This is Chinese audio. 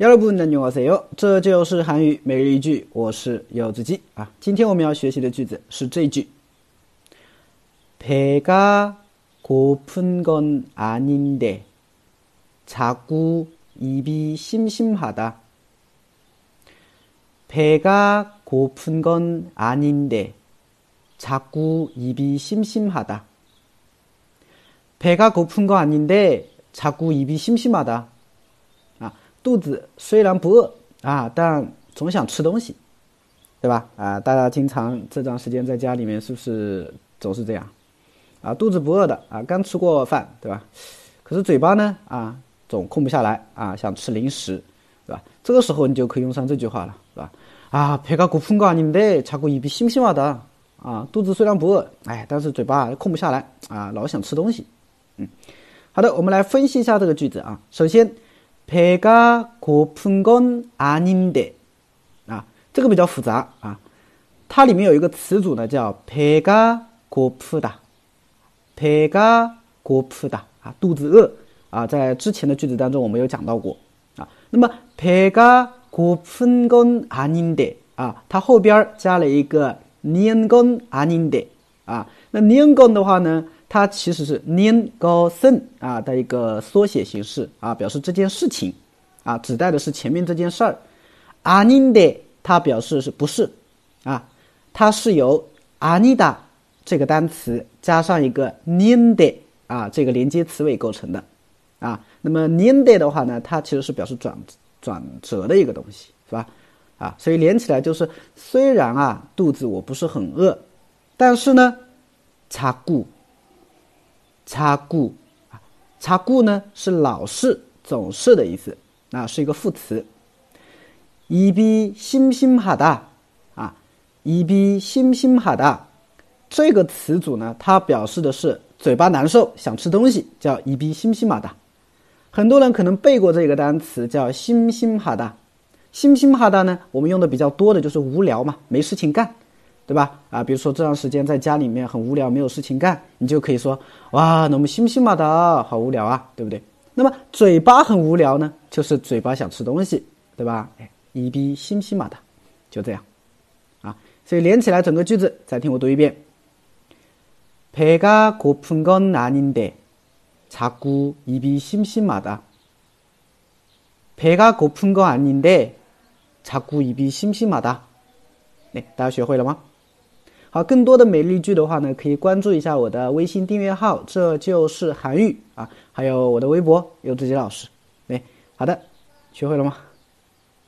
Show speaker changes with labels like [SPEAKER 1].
[SPEAKER 1] 여러분 안녕하세요. 这就是韩语每日一句，我是柚子鸡啊。今天我们要学习的句子是这一句：배가고픈건아닌데자꾸입이심심하다 배가 고픈건 아닌데자꾸입이심심하다 배가 고픈 거 아닌데자꾸입이심심하다啊， 肚子虽然不饿啊，但总想吃东西，对吧？啊，大家经常这段时间在家里面是不是总是这样？啊，肚子不饿的啊，刚吃过饭，对吧？可是嘴巴呢啊，总空不下来啊，想吃零食，对吧？这个时候你就可以用上这句话了，是吧？啊，배가고픈거아닌데자꾸입이심심하다啊，肚子虽然不饿，哎，但是嘴巴空不下来啊，老想吃东西。嗯，好的，我们来分析一下这个句子啊。首先， 배가고픈건아닌 데， 啊，这个比较复杂啊。它里面有一个词组呢，叫배가고프 다， 배가고프 다， 啊，肚子饿啊，在之前的句子当中我们有讲到过啊。那么배가고픈건아닌 데， 啊，它后边加了一个니은건아닌 데， 啊，那니은건的话呢？ 它其实是 n i n g o s e n 啊的一个缩写形式啊，表示这件事情啊，指代的是前面这件事儿。阿尼的它表示是不是啊？它是由阿尼达这个单词加上一个 n i n d 啊这个连接词尾构成的啊。那么 n i n d 的话呢，它其实是表示转转折的一个东西，是吧？啊，所以连起来就是虽然啊肚子我不是很饿，但是呢，擦顾。擦顾啊，擦顾呢是老是、总是的意思，啊，是一个副词。입이심심하다啊，입이심심하다这个词组呢，它表示的是嘴巴难受，想吃东西，叫입이심심하다很多人可能背过这个单词，叫심심하다 심심하다呢，我们用的比较多的就是无聊嘛，没事情干。 对吧？啊，比如说这段时间在家里面很无聊，没有事情干，你就可以说哇，那么心心嘛的，好无聊啊，对不对？那么嘴巴很无聊呢，就是嘴巴想吃东西，对吧？哎，一比心心嘛的，就这样，啊，所以连起来整个句子，再听我读一遍。배가고픈건아닌데자꾸입이심심하다배가고픈건아닌데자꾸입이심심하다哎，大家学会了吗？ 好，更多的美丽句的话呢，可以关注一下我的微信订阅号，这就是韩愈啊，还有我的微博有自己老师。哎，好的，学会了吗？